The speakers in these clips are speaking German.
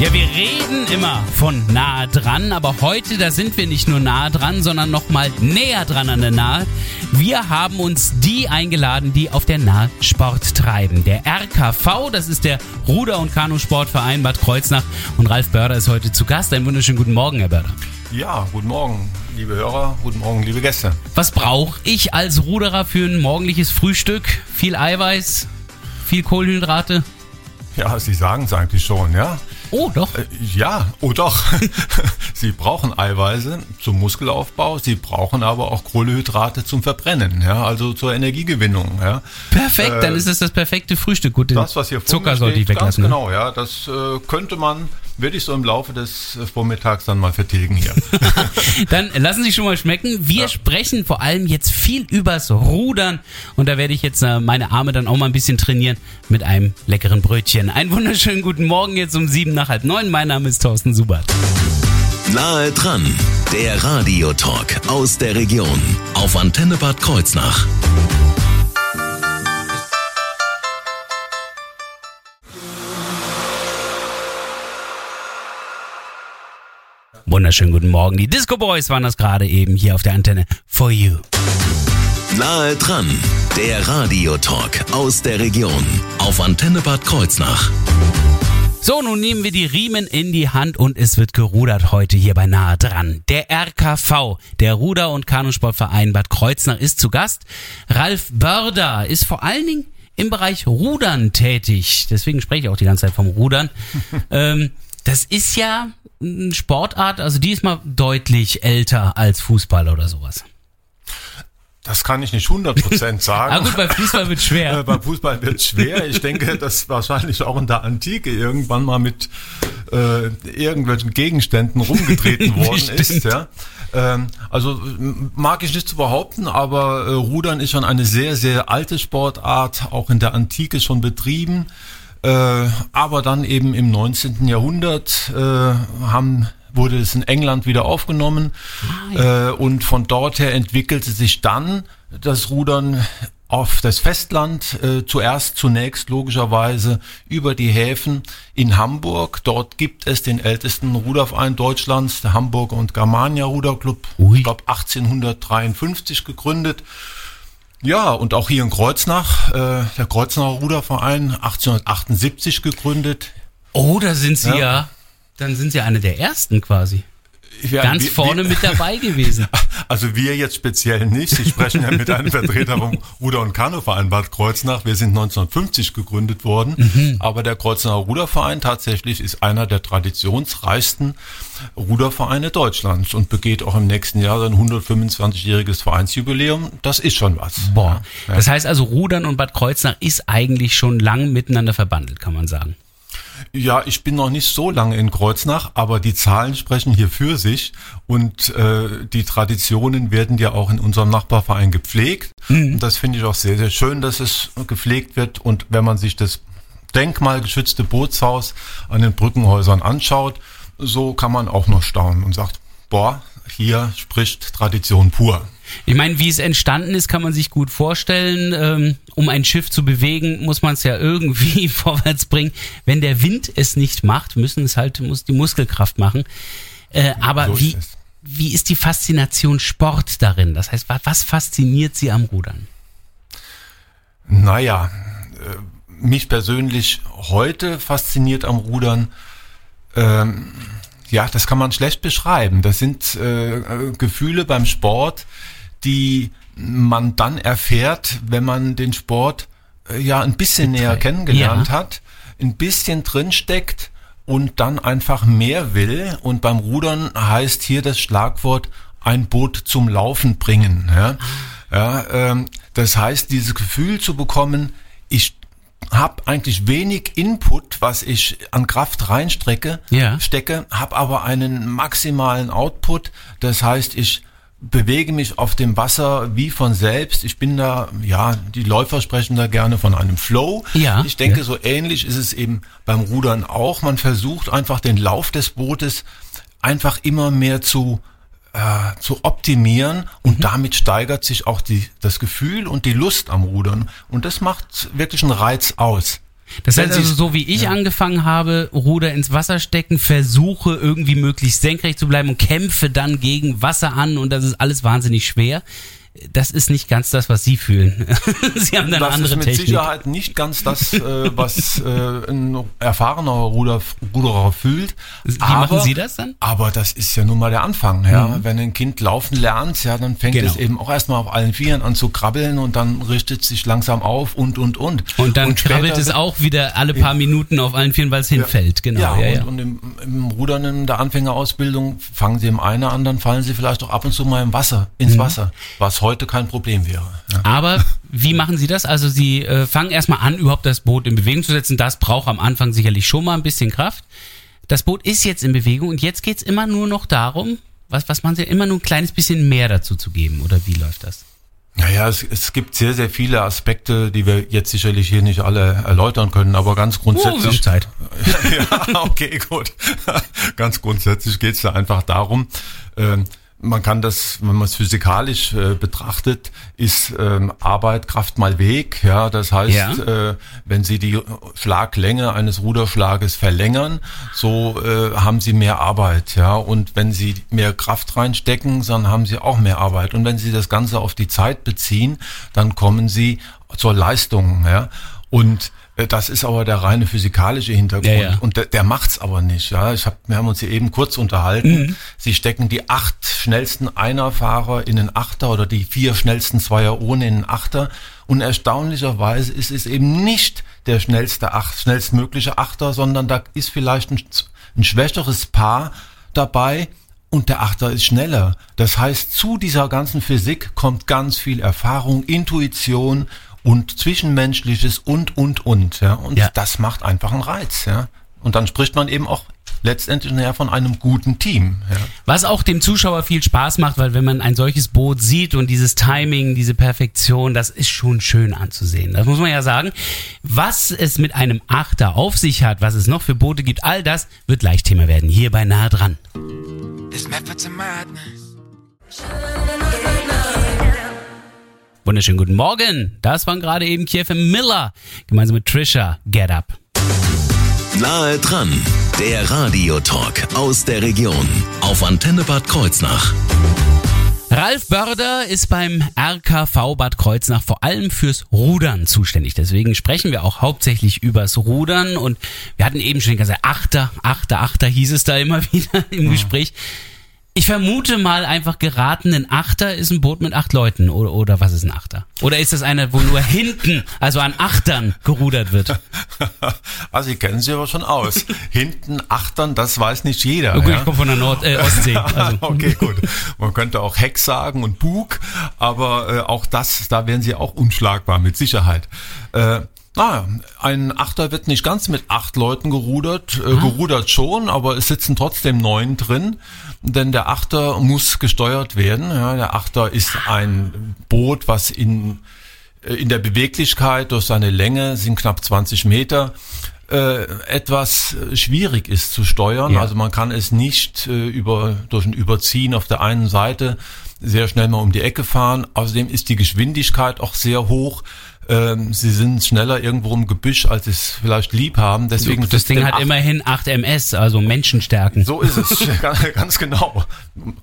Ja, wir reden immer von nahe dran, aber heute, da sind wir nicht nur nahe dran, sondern noch mal näher dran an der Nahe. Wir haben uns die eingeladen, die auf der Nahe Sport treiben. Der RKV, das ist der Ruder- und Kanusportverein Bad Kreuznach und Ralf Börder ist heute zu Gast. Einen wunderschönen guten Morgen, Herr Börder. Ja, guten Morgen, liebe Hörer, guten Morgen, liebe Gäste. Was brauche ich als Ruderer für ein morgendliches Frühstück? Viel Eiweiß, viel Kohlenhydrate? Ja, Sie sagen es eigentlich schon, ja. Oh, doch. Äh, ja, oh doch. Sie brauchen Eiweiße zum Muskelaufbau, Sie brauchen aber auch Kohlenhydrate zum Verbrennen, ja, also zur Energiegewinnung, ja. Perfekt, äh, dann ist es das perfekte Frühstück. Gut, das, was hier Zucker sollte ich weglassen. Ganz genau, ja, das äh, könnte man würde ich so im Laufe des Vormittags dann mal vertilgen hier. dann lassen Sie schon mal schmecken. Wir ja. sprechen vor allem jetzt viel übers Rudern und da werde ich jetzt äh, meine Arme dann auch mal ein bisschen trainieren mit einem leckeren Brötchen. Einen wunderschönen guten Morgen jetzt um sieben nach halb neun. Mein Name ist Thorsten Subert. Nahe dran, der Radiotalk aus der Region auf Antenne Bad Kreuznach. Wunderschönen guten Morgen. Die Disco Boys waren das gerade eben hier auf der Antenne. For you. Nahe dran, der Radiotalk aus der Region auf Antenne Bad Kreuznach. So, nun nehmen wir die Riemen in die Hand und es wird gerudert heute hier bei Nahe dran. Der RKV, der Ruder- und Kanusportverein Bad Kreuznach, ist zu Gast. Ralf Börder ist vor allen Dingen im Bereich Rudern tätig. Deswegen spreche ich auch die ganze Zeit vom Rudern. ähm, das ist ja Sportart, also die ist mal deutlich älter als Fußball oder sowas. Das kann ich nicht 100% sagen. ah gut, beim Fußball wird schwer. Äh, beim Fußball wird schwer. Ich denke, dass wahrscheinlich auch in der Antike irgendwann mal mit äh, irgendwelchen Gegenständen rumgetreten worden ist. Ja. Ähm, also mag ich nicht zu behaupten, aber äh, Rudern ist schon eine sehr, sehr alte Sportart, auch in der Antike schon betrieben. Äh, aber dann eben im 19. Jahrhundert äh, haben wurde es in England wieder aufgenommen ah, ja. äh, und von dort her entwickelte sich dann das Rudern auf das Festland, äh, zuerst zunächst logischerweise über die Häfen in Hamburg. Dort gibt es den ältesten Ruderverein Deutschlands, der Hamburger und Germania Ruderclub, ich glaube 1853 gegründet. Ja, und auch hier in Kreuznach, äh, der Kreuznacher Ruderverein, 1878 gegründet. Oh, da sind Sie ja, ja dann sind Sie eine der ersten quasi ja, ganz wir, vorne wir, mit dabei gewesen. Also wir jetzt speziell nicht. Sie sprechen ja mit einem Vertreter vom Ruder- und Kanuverein Bad Kreuznach. Wir sind 1950 gegründet worden. Mhm. Aber der Kreuznacher Ruderverein tatsächlich ist einer der traditionsreichsten Rudervereine Deutschlands und begeht auch im nächsten Jahr sein 125-jähriges Vereinsjubiläum. Das ist schon was. Boah. Ja. Das heißt also, Rudern und Bad Kreuznach ist eigentlich schon lang miteinander verbandelt, kann man sagen. Ja, ich bin noch nicht so lange in Kreuznach, aber die Zahlen sprechen hier für sich und äh, die Traditionen werden ja auch in unserem Nachbarverein gepflegt. Mhm. Und das finde ich auch sehr, sehr schön, dass es gepflegt wird. Und wenn man sich das denkmalgeschützte Bootshaus an den Brückenhäusern anschaut, so kann man auch noch staunen und sagt, boah, hier spricht Tradition pur. Ich meine, wie es entstanden ist, kann man sich gut vorstellen. Ähm, um ein Schiff zu bewegen, muss man es ja irgendwie vorwärts bringen. Wenn der Wind es nicht macht, müssen es halt muss die Muskelkraft machen. Äh, aber so wie wie ist die Faszination Sport darin? Das heißt, was fasziniert Sie am Rudern? Naja, äh, mich persönlich heute fasziniert am Rudern. Ähm, ja, das kann man schlecht beschreiben. Das sind äh, Gefühle beim Sport, die man dann erfährt, wenn man den Sport äh, ja ein bisschen näher kennengelernt ja. hat, ein bisschen drinsteckt und dann einfach mehr will. Und beim Rudern heißt hier das Schlagwort ein Boot zum Laufen bringen. Ja, ja ähm, das heißt, dieses Gefühl zu bekommen, ich habe eigentlich wenig Input, was ich an Kraft reinstrecke, ja. stecke, habe aber einen maximalen Output. Das heißt, ich bewege mich auf dem Wasser wie von selbst. Ich bin da, ja, die Läufer sprechen da gerne von einem Flow. Ja, ich denke, ja. so ähnlich ist es eben beim Rudern auch. Man versucht einfach den Lauf des Bootes einfach immer mehr zu äh, zu optimieren und damit steigert sich auch die, das Gefühl und die Lust am Rudern und das macht wirklich einen Reiz aus. Das heißt also, so wie ich angefangen habe, Ruder ins Wasser stecken, versuche irgendwie möglichst senkrecht zu bleiben und kämpfe dann gegen Wasser an und das ist alles wahnsinnig schwer. Das ist nicht ganz das, was Sie fühlen. Sie haben da eine Das andere ist mit Technik. Sicherheit nicht ganz das, äh, was äh, ein erfahrener Ruder, Ruderer fühlt. Wie aber, machen Sie das dann? Aber das ist ja nun mal der Anfang. Ja. Wenn ein Kind laufen lernt, ja, dann fängt Genau. es eben auch erstmal auf allen Vieren an zu krabbeln und dann richtet sich langsam auf und, und, und. Und dann später- krabbelt es auch wieder alle paar Minuten auf allen Vieren, weil es hinfällt. Genau. Ja, Ja, ja, und, und im, im Rudern in der Anfängerausbildung fangen sie im einen an, dann fallen sie vielleicht auch ab und zu mal im Wasser, Mhm. ins Wasser, was heute kein Problem wäre. Ja. Aber wie machen Sie das? Also Sie äh, fangen erstmal an, überhaupt das Boot in Bewegung zu setzen. Das braucht am Anfang sicherlich schon mal ein bisschen Kraft. Das Boot ist jetzt in Bewegung und jetzt geht's immer nur noch darum, was, was man Sie immer nur ein kleines bisschen mehr dazu zu geben. Oder wie läuft das? Naja, es, es gibt sehr, sehr viele Aspekte, die wir jetzt sicherlich hier nicht alle erläutern können, aber ganz Oh, wir grundsätzlich. Zeit. ja, okay, gut. Ganz grundsätzlich geht es da einfach darum, ähm, man kann das, wenn man es physikalisch äh, betrachtet, ist ähm, Arbeit Kraft mal Weg. Ja, das heißt, Ja. äh, wenn Sie die Schlaglänge eines Ruderschlages verlängern, so äh, haben Sie mehr Arbeit. Ja, und wenn Sie mehr Kraft reinstecken, dann haben Sie auch mehr Arbeit. Und wenn Sie das Ganze auf die Zeit beziehen, dann kommen Sie zur Leistung. Ja, und das ist aber der reine physikalische Hintergrund. Ja, ja. Und der, der macht's aber nicht. Ja, ich hab, wir haben uns hier eben kurz unterhalten. Mhm. Sie stecken die acht schnellsten Einerfahrer in den Achter oder die vier schnellsten Zweier ohne in den Achter. Und erstaunlicherweise ist es eben nicht der schnellste Acht, schnellstmögliche Achter, sondern da ist vielleicht ein, ein schwächeres Paar dabei. Und der Achter ist schneller. Das heißt, zu dieser ganzen Physik kommt ganz viel Erfahrung, Intuition und Zwischenmenschliches und, und, und. Ja. Und Ja. das macht einfach einen Reiz. Ja. Und dann spricht man eben auch letztendlich nachher von einem guten Team. Ja. Was auch dem Zuschauer viel Spaß macht, weil wenn man ein solches Boot sieht und dieses Timing, diese Perfektion, das ist schon schön anzusehen. Das muss man ja sagen. Was es mit einem Achter auf sich hat, was es noch für Boote gibt, all das wird gleich Thema werden. Hier bei Nahe dran. Madness. Wunderschönen guten Morgen. Das waren gerade eben Kiefer Miller gemeinsam mit Trisha Get Up. Nahe dran, der Radiotalk aus der Region auf Antenne Bad Kreuznach. Ralf Börder ist beim RKV Bad Kreuznach vor allem fürs Rudern zuständig. Deswegen sprechen wir auch hauptsächlich übers Rudern. Und wir hatten eben schon gesagt, Achter, Achter, Achter hieß es da immer wieder im Gespräch. Ich vermute mal einfach geraten, ein Achter ist ein Boot mit acht Leuten. Oder, oder was ist ein Achter? Oder ist das einer, wo nur hinten, also an Achtern gerudert wird? Also Sie kennen sich aber schon aus. Hinten achtern, das weiß nicht jeder. Oh, gut, ja. ich komme von der Nord äh, Ostsee. Also. okay, gut. Man könnte auch Heck sagen und Bug, aber äh, auch das, da wären sie auch unschlagbar, mit Sicherheit. Äh, naja, ein Achter wird nicht ganz mit acht Leuten gerudert, äh, gerudert schon, aber es sitzen trotzdem neun drin, denn der Achter muss gesteuert werden. Ja, der Achter ist ein Boot, was in äh, in der Beweglichkeit durch seine Länge sind knapp 20 Meter äh, etwas schwierig ist zu steuern. Ja. Also man kann es nicht äh, über durch ein Überziehen auf der einen Seite sehr schnell mal um die Ecke fahren. Außerdem ist die Geschwindigkeit auch sehr hoch. Ähm, sie sind schneller irgendwo im Gebüsch, als sie es vielleicht lieb haben. Deswegen Das Ding hat immerhin 8 MS, also Menschenstärken. so ist es, ganz, genau.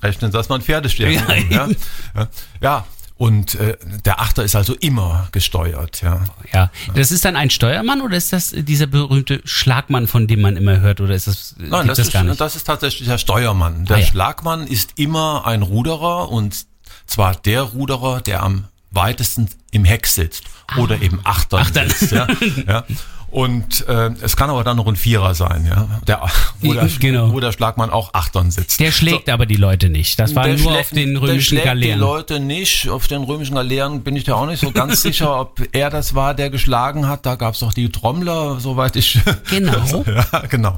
Rechnen Sie das mal ein Pferdestärken. Ja, ja. Ja. und äh, der Achter ist also immer gesteuert. Ja. Ja, das ist dann ein Steuermann oder ist das dieser berühmte Schlagmann, von dem man immer hört, oder ist das, Nein, das, das ist, gar nicht? das ist tatsächlich der Steuermann. Der Ah, ja. Schlagmann ist immer ein Ruderer und zwar der Ruderer, der am weitesten im Heck sitzt oder eben Achtern, Ah. Achtern. sitzt. Ja, ja. Und äh, es kann aber dann noch ein Vierer sein, ja, der, wo, der, Genau. wo der Schlagmann auch Achtern sitzt. Der schlägt aber die Leute nicht. Das war Der nur auf den der römischen schlägt Galeeren. die Leute nicht. Auf den römischen Galeeren bin ich da auch nicht so ganz sicher, ob er das war, der geschlagen hat. Da gab's doch die Trommler, soweit ich. Genau. ja, genau.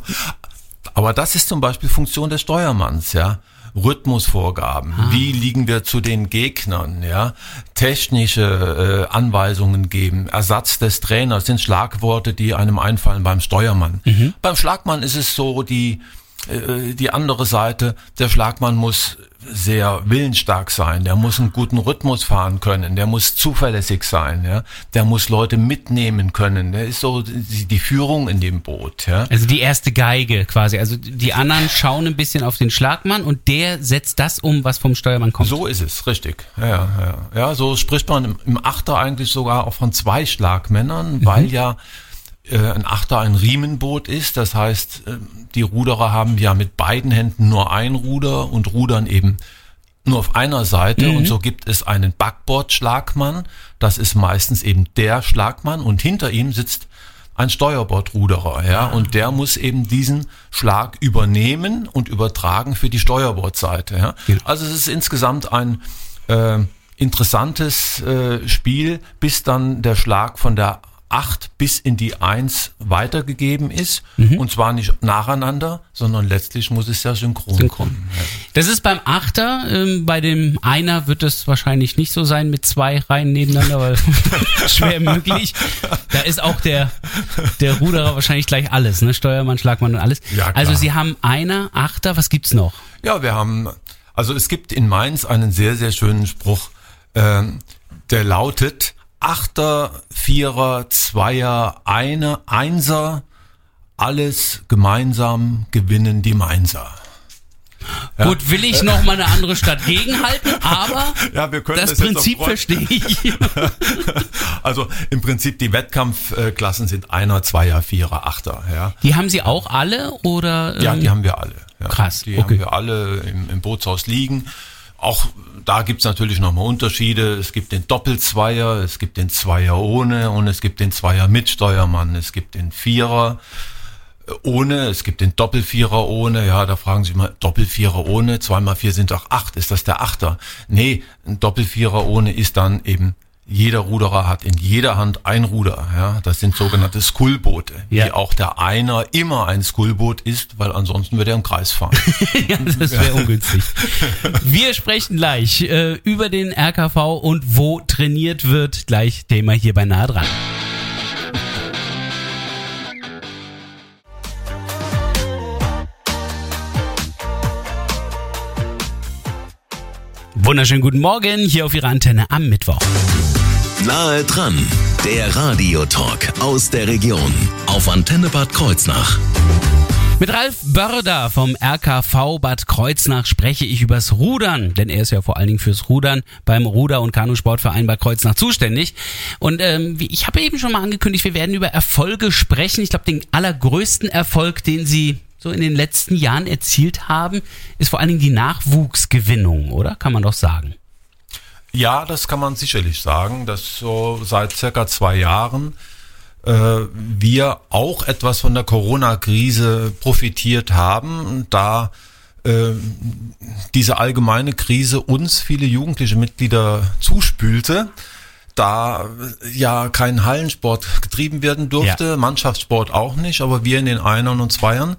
Aber das ist zum Beispiel Funktion des Steuermanns, ja. Rhythmusvorgaben. Wie liegen wir zu den Gegnern? Ja, technische äh, Anweisungen geben. Ersatz des Trainers sind Schlagworte, die einem einfallen beim Steuermann. Beim Schlagmann ist es so die äh, die andere Seite, der Schlagmann muss sehr willensstark sein, der muss einen guten Rhythmus fahren können, der muss zuverlässig sein, ja, der muss Leute mitnehmen können, der ist so die, die Führung in dem Boot, ja. Also die erste Geige quasi. Also die anderen schauen ein bisschen auf den Schlagmann und der setzt das um, was vom Steuermann kommt. So ist es, richtig. Ja, ja, ja. ja so spricht man im, im Achter eigentlich sogar auch von zwei Schlagmännern, weil ja ein Achter ein Riemenboot ist. Das heißt, äh, die Ruderer haben ja mit beiden Händen nur ein Ruder und rudern eben nur auf einer Seite und so gibt es einen Backbordschlagmann. Das ist meistens eben der Schlagmann und hinter ihm sitzt ein Steuerbordruderer, ja, und der muss eben diesen Schlag übernehmen und übertragen für die Steuerbordseite, ja. Also es ist insgesamt ein äh, interessantes äh, Spiel, bis dann der Schlag von der 8 bis in die 1 weitergegeben ist. Und zwar nicht nacheinander, sondern letztlich muss es ja synchron, Synchron. kommen. Das ist beim Achter, ähm, bei dem Einer wird es wahrscheinlich nicht so sein mit zwei Reihen nebeneinander, weil schwer möglich. Da ist auch der, der Ruderer wahrscheinlich gleich alles, ne? Steuermann, Schlagmann und alles. Ja, also Sie haben Einer, Achter, was gibt's noch? Ja, wir haben, also es gibt in Mainz einen sehr, sehr schönen Spruch, ähm, der lautet, Achter, Vierer, Zweier, eine, Einser, alles gemeinsam gewinnen die Mainzer. Gut, will ich noch mal eine andere Stadt gegenhalten, aber Ja, wir können das das Prinzip verstehe ich. Also im Prinzip die Wettkampfklassen sind Einer, Zweier, Vierer, Achter. Ja, Die haben Sie auch alle oder? ja ähm, die haben wir alle. Ja. Krass, Die okay. haben wir alle im, im Bootshaus liegen. Auch da gibt's natürlich nochmal Unterschiede. Es gibt den Doppelzweier, es gibt den Zweier ohne und es gibt den Zweier mit Steuermann. Es gibt den Vierer ohne, es gibt den Doppelvierer ohne. Ja, da fragen Sie mal, Doppelvierer ohne, zwei mal vier sind doch acht. Ist das der Achter? Nee, ein Doppelvierer ohne ist dann eben jeder Ruderer hat in jeder Hand ein Ruder. Ja, das sind sogenannte Skullboote, Ja. wie auch der Einer immer ein Skullboot ist, weil ansonsten würde er im Kreis fahren. ja, das wäre ungünstig. Wir sprechen gleich äh, über den RKV und wo trainiert wird. Gleich Thema hier bei Nahe dran. Wunderschönen guten Morgen hier auf Ihrer Antenne am Mittwoch. Nahe dran, der Radiotalk aus der Region auf Antenne Bad Kreuznach. Mit Ralf Börder vom RKV Bad Kreuznach spreche ich übers Rudern, denn er ist ja vor allen Dingen fürs Rudern beim Ruder- und Kanusportverein Bad Kreuznach zuständig. Und ähm, ich habe eben schon mal angekündigt, wir werden über Erfolge sprechen. Ich glaube, den allergrößten Erfolg, den Sie so in den letzten Jahren erzielt haben, ist vor allen Dingen die Nachwuchsgewinnung, oder? Kann man doch sagen. Ja, das kann man sicherlich sagen, dass so seit circa zwei Jahren äh, wir auch etwas von der Corona-Krise profitiert haben, da äh, diese allgemeine Krise uns viele jugendliche Mitglieder zuspülte, da äh, ja kein Hallensport getrieben werden durfte, Ja. Mannschaftssport auch nicht, aber wir in den Einern und Zweiern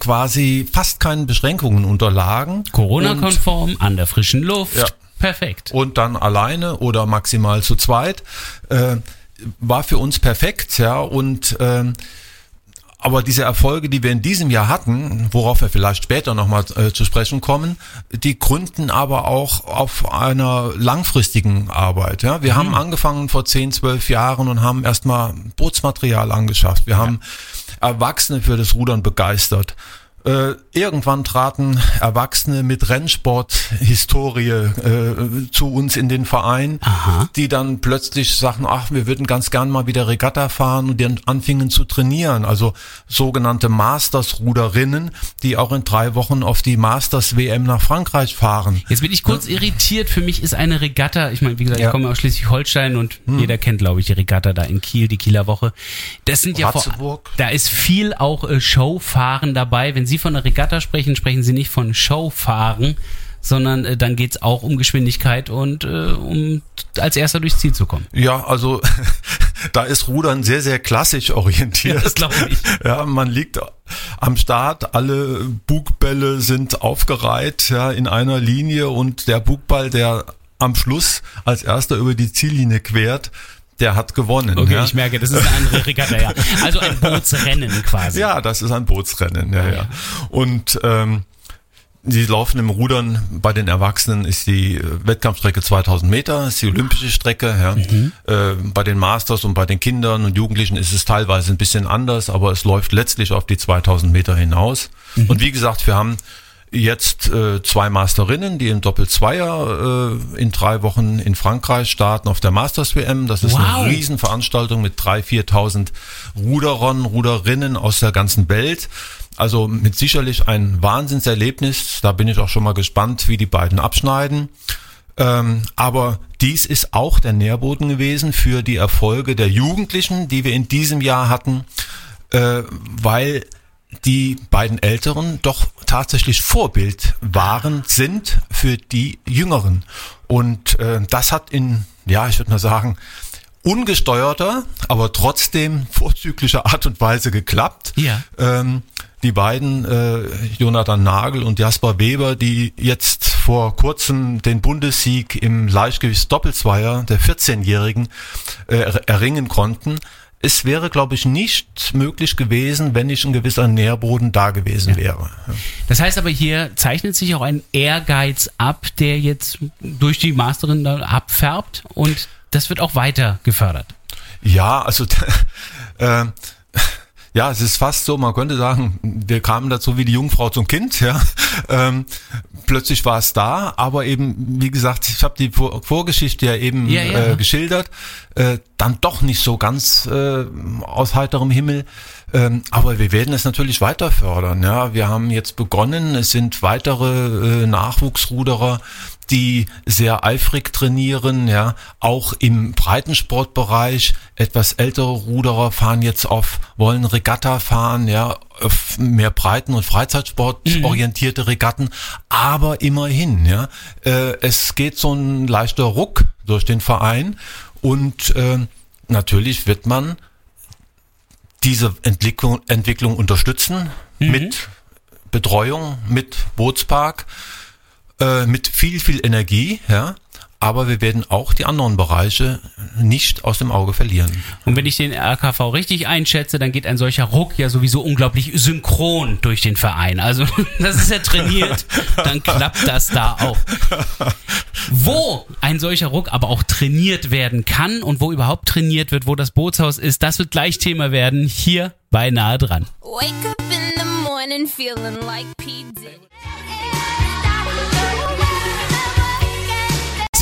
quasi fast keinen Beschränkungen unterlagen. Corona-konform, an der frischen Luft. Ja. Perfekt. und dann alleine oder maximal zu zweit äh, war für uns perfekt, ja und ähm, aber diese Erfolge, die wir in diesem Jahr hatten, worauf wir vielleicht später nochmal äh, zu sprechen kommen, die gründen aber auch auf einer langfristigen Arbeit. Ja? Wir haben angefangen vor 10, 12 Jahren und haben erstmal Bootsmaterial angeschafft. Wir haben Erwachsene für das Rudern begeistert. Äh, irgendwann traten Erwachsene mit Rennsport-Historie äh, zu uns in den Verein, die dann plötzlich sagten, ach, wir würden ganz gern mal wieder Regatta fahren und dann anfingen zu trainieren. Also sogenannte Masters-Ruderinnen, die auch in drei Wochen auf die Masters-WM nach Frankreich fahren. Jetzt bin ich kurz irritiert. Für mich ist eine Regatta, ich meine, wie gesagt, Ja. ich komme aus Schleswig-Holstein und jeder kennt, glaube ich, die Regatta da in Kiel, die Kieler Woche. Das sind ja vor, da ist viel auch äh, Showfahren dabei. Wenn Sie von einer Regatta sprechen, sprechen Sie nicht von Showfahren, sondern äh, dann geht's auch um Geschwindigkeit und äh, um als erster durchs Ziel zu kommen. Ja, also da ist Rudern sehr, sehr klassisch orientiert. Ja, das glaub ich. Ja, man liegt am Start, alle Bugbälle sind aufgereiht ja, in einer Linie und der Bugball, der am Schluss als erster über die Ziellinie quert, der hat gewonnen. Okay, ja. ich merke, das ist eine andere Regatta, ja. Also ein Bootsrennen quasi. Ja, das ist ein Bootsrennen, ja, ja. Und ähm, die laufen im Rudern bei den Erwachsenen ist die äh, Wettkampfstrecke 2000 Meter, ist die olympische Strecke. Ja. Äh, bei den Masters und bei den Kindern und Jugendlichen ist es teilweise ein bisschen anders, aber es läuft letztlich auf die 2000 Meter hinaus. Und wie gesagt, wir haben jetzt äh, zwei Masterinnen, die im Doppelzweier äh, in drei Wochen in Frankreich starten auf der Masters WM. Das ist Wow. eine Riesenveranstaltung mit 3.000, 4.000 Ruderern, Ruderinnen aus der ganzen Welt. Also mit sicherlich ein Wahnsinnserlebnis. Da bin ich auch schon mal gespannt, wie die beiden abschneiden. Ähm, aber dies ist auch der Nährboden gewesen für die Erfolge der Jugendlichen, die wir in diesem Jahr hatten, äh, weil die beiden Älteren doch tatsächlich Vorbild waren, sind für die Jüngeren. Und äh, das hat in, ja, ich würde mal sagen, ungesteuerter, aber trotzdem vorzüglicher Art und Weise geklappt. Ja. Ähm, die beiden, äh, Jonathan Nagel und Jasper Weber, die jetzt vor kurzem den Bundessieg im Leichtgewichtsdoppelzweier der 14-Jährigen äh, er- erringen konnten. Es wäre, glaube ich, nicht möglich gewesen, wenn nicht ein gewisser Nährboden da gewesen wäre. Das heißt aber hier zeichnet sich auch ein Ehrgeiz ab, der jetzt durch die Masterin da abfärbt und das wird auch weiter gefördert. Ja, also äh, ja, es ist fast so, man könnte sagen, wir kamen dazu wie die Jungfrau zum Kind, ja. Ähm, plötzlich war es da, aber eben, wie gesagt, ich habe die Vor Vorgeschichte ja eben Ja, ja. Äh, geschildert, äh, dann doch nicht so ganz äh, aus heiterem Himmel. Ähm, aber wir werden es natürlich weiter fördern. Ja, wir haben jetzt begonnen. Es sind weitere äh, Nachwuchsruderer, die sehr eifrig trainieren. Ja, auch im Breitensportbereich etwas ältere Ruderer fahren jetzt auf, wollen Regatta fahren. Ja, mehr Breiten- und Freizeitsport orientierte Regatten. Aber immerhin, ja, äh, es geht so ein leichter Ruck durch den Verein und äh, natürlich wird man diese Entwicklung, Entwicklung unterstützen mit Betreuung, mit Bootspark, äh, mit viel, viel Energie, ja. Aber wir werden auch die anderen Bereiche nicht aus dem Auge verlieren. Und wenn ich den RKV richtig einschätze, dann geht ein solcher Ruck ja sowieso unglaublich synchron durch den Verein. Also das ist ja trainiert, dann klappt das da auch. Wo ein solcher Ruck aber auch trainiert werden kann und wo überhaupt trainiert wird, wo das Bootshaus ist, das wird gleich Thema werden, hier bei Nahe dran. Wake up in the morning feeling like P. Diddy.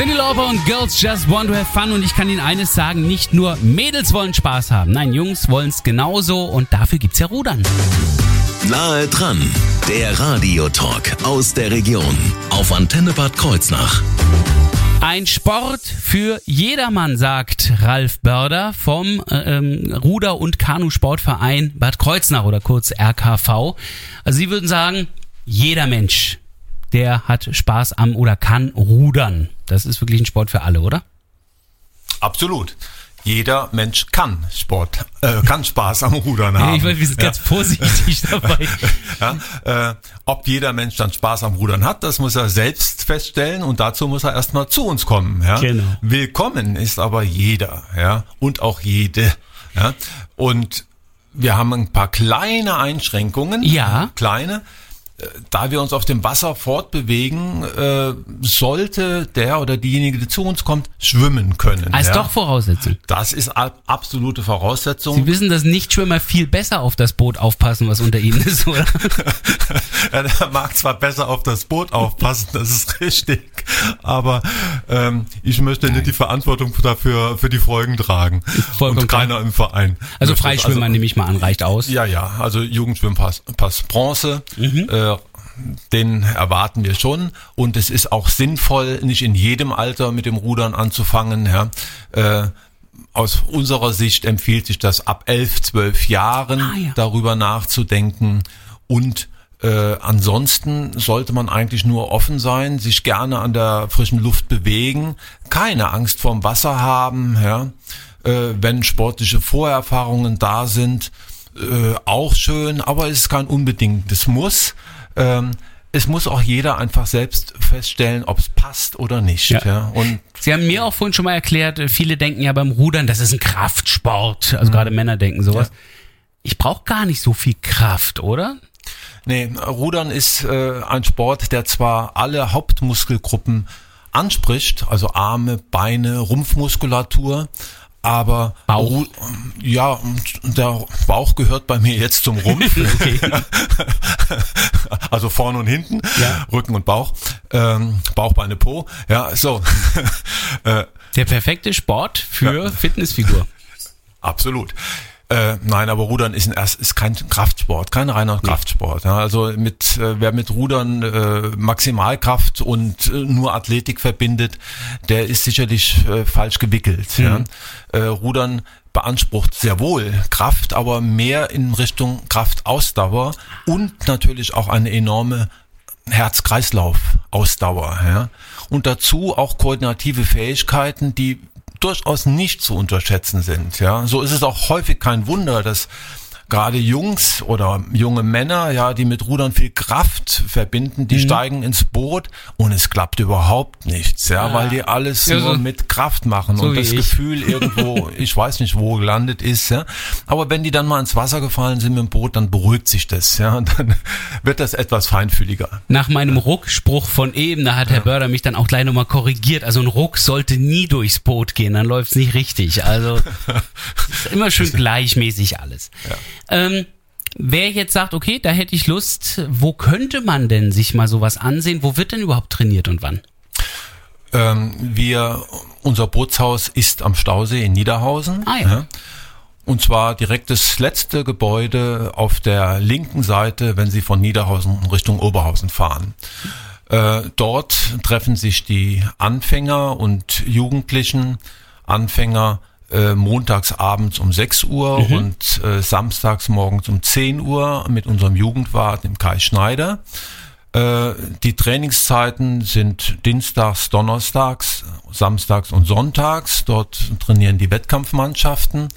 Cindy Lauper und Girls Just Want to Have Fun und ich kann Ihnen eines sagen, nicht nur Mädels wollen Spaß haben, nein, Jungs wollen es genauso und dafür gibt's ja Rudern. Nahe dran, der Radiotalk aus der Region auf Antenne Bad Kreuznach. Ein Sport für jedermann, sagt Ralf Börder vom äh, ähm, Ruder- und Kanusportverein Bad Kreuznach oder kurz RKV. Also Sie würden sagen, jeder Mensch, der hat Spaß am oder kann rudern. Das ist wirklich ein Sport für alle, oder? Absolut. Jeder Mensch kann Sport, äh, kann Spaß am Rudern haben. ich weiß, wir sind ja. ganz vorsichtig dabei. Ja, äh, ob jeder Mensch dann Spaß am Rudern hat, das muss er selbst feststellen und dazu muss er erstmal zu uns kommen. Ja? Genau. Willkommen ist aber jeder, ja, und auch jede. Ja? Und wir haben ein paar kleine Einschränkungen. Ja. Kleine. Da wir uns auf dem Wasser fortbewegen, äh, sollte der oder diejenige, die zu uns kommt, schwimmen können. Als ja? doch Voraussetzung. Das ist ab- absolute Voraussetzung. Sie wissen, dass Nichtschwimmer viel besser auf das Boot aufpassen, was unter ihnen ist, oder? Ja, der mag zwar besser auf das Boot aufpassen, das ist richtig, aber ähm, ich möchte nicht die Verantwortung dafür für die Folgen tragen. Vollkommen Und keiner im Verein. Also. Freischwimmer nehme ich mal an, reicht aus. Ja, ja, also Jugendschwimmpass Pass Bronze, äh, den erwarten wir schon. Und es ist auch sinnvoll, nicht in jedem Alter mit dem Rudern anzufangen. Ja. Äh, aus unserer Sicht empfiehlt sich das ab elf, zwölf Jahren Ah, ja. darüber nachzudenken. Und äh, ansonsten sollte man eigentlich nur offen sein, sich gerne an der frischen Luft bewegen, keine Angst vorm Wasser haben, ja, äh, wenn sportliche Vorerfahrungen da sind äh, auch schön, aber es ist kein unbedingtes Muss. Ähm, es muss auch jeder einfach selbst feststellen, ob es passt oder nicht. Ja. Ja. Und Sie haben mir auch vorhin schon mal erklärt, äh, viele denken ja beim Rudern, das ist ein Kraftsport. Also gerade Männer denken sowas. Ja. Ich brauche gar nicht so viel Kraft, oder? Nee, Rudern ist äh, ein Sport, der zwar alle Hauptmuskelgruppen anspricht, also Arme, Beine, Rumpfmuskulatur, aber Bauch. Ja, der Bauch gehört bei mir jetzt zum Rumpf. also vorne und hinten, Ja. Rücken und Bauch, ähm, Bauch, Beine, Po. Ja, so. äh, Der perfekte Sport für Fitnessfigur. Absolut. Äh, nein, aber Rudern ist, ein, ist kein Kraftsport, kein reiner Kraftsport. Ja, also mit äh, wer mit Rudern äh, Maximalkraft und äh, nur Athletik verbindet, der ist sicherlich äh, falsch gewickelt. Ja. Äh, Rudern beansprucht sehr wohl Kraft, aber mehr in Richtung Kraftausdauer und natürlich auch eine enorme Herz-Kreislauf-Ausdauer. Ja. Und dazu auch koordinative Fähigkeiten, die durchaus nicht zu unterschätzen sind. Ja, so ist es auch häufig kein Wunder, dass gerade Jungs oder junge Männer, ja, die mit Rudern viel Kraft verbinden, Mhm. die steigen ins Boot und es klappt überhaupt nichts, ja, weil die alles Ja, nur so- mit Kraft machen so und das ich. Gefühl irgendwo, ich weiß nicht, wo gelandet ist, ja. Aber wenn die dann mal ins Wasser gefallen sind mit dem Boot, dann beruhigt sich das, ja, und dann wird das etwas feinfühliger. Nach meinem Ruckspruch von eben, da hat Herr Börder mich dann auch gleich nochmal korrigiert. Also ein Ruck sollte nie durchs Boot gehen, dann läuft's nicht richtig. Also immer schön gleichmäßig alles. Ähm, wer jetzt sagt, okay, da hätte ich Lust, wo könnte man denn sich mal sowas ansehen? Wo wird denn überhaupt trainiert und wann? Ähm, wir, unser Bootshaus ist am Stausee in Niederhausen. Ah, ja. Und zwar direkt das letzte Gebäude auf der linken Seite, wenn Sie von Niederhausen Richtung Oberhausen fahren. Äh, dort treffen sich die Anfänger und Jugendlichen, Anfänger äh, montags abends um 6 Uhr und äh, samstags morgens um 10 Uhr mit unserem Jugendwart, dem Kai Schneider. Äh, die Trainingszeiten sind Dienstags, Donnerstags, Samstags und Sonntags. Dort trainieren die Wettkampfmannschaften.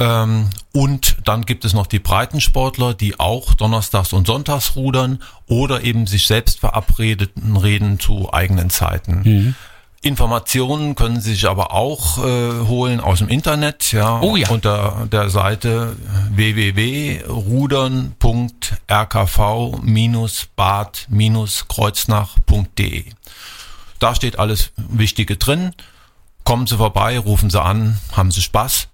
Ähm, und dann gibt es noch die Breitensportler, die auch Donnerstags und Sonntags rudern oder eben sich selbst verabredeten reden zu eigenen Zeiten. Informationen können Sie sich aber auch äh, holen aus dem Internet, ja, Oh ja. unter der Seite www.rudern.rkv-bad-kreuznach.de. Da steht alles Wichtige drin. Kommen Sie vorbei, rufen Sie an, haben Sie Spaß.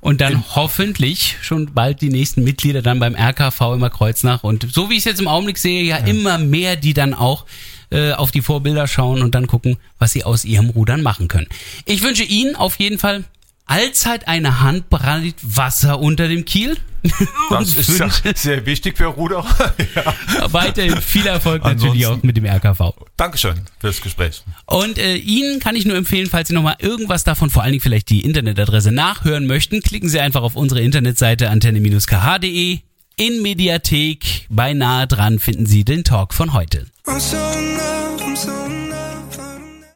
Und dann hoffentlich schon bald die nächsten Mitglieder dann beim RKV immer Kreuznach. Und so wie ich es jetzt im Augenblick sehe, ja, immer mehr, die dann auch äh, auf die Vorbilder schauen und dann gucken, was sie aus ihrem Rudern machen können. Ich wünsche Ihnen auf jeden Fall allzeit eine Handbreit Wasser unter dem Kiel. Das ist ja sehr wichtig für Ruder. ja. weiterhin viel Erfolg natürlich Ansonsten- auch mit dem RKV. Dankeschön fürs Gespräch. Und äh, Ihnen kann ich nur empfehlen, falls Sie nochmal irgendwas davon, vor allen Dingen vielleicht die Internetadresse nachhören möchten, klicken Sie einfach auf unsere Internetseite antenne-kh.de. In Mediathek, beinahe dran finden Sie den Talk von heute. I'm so love, I'm so in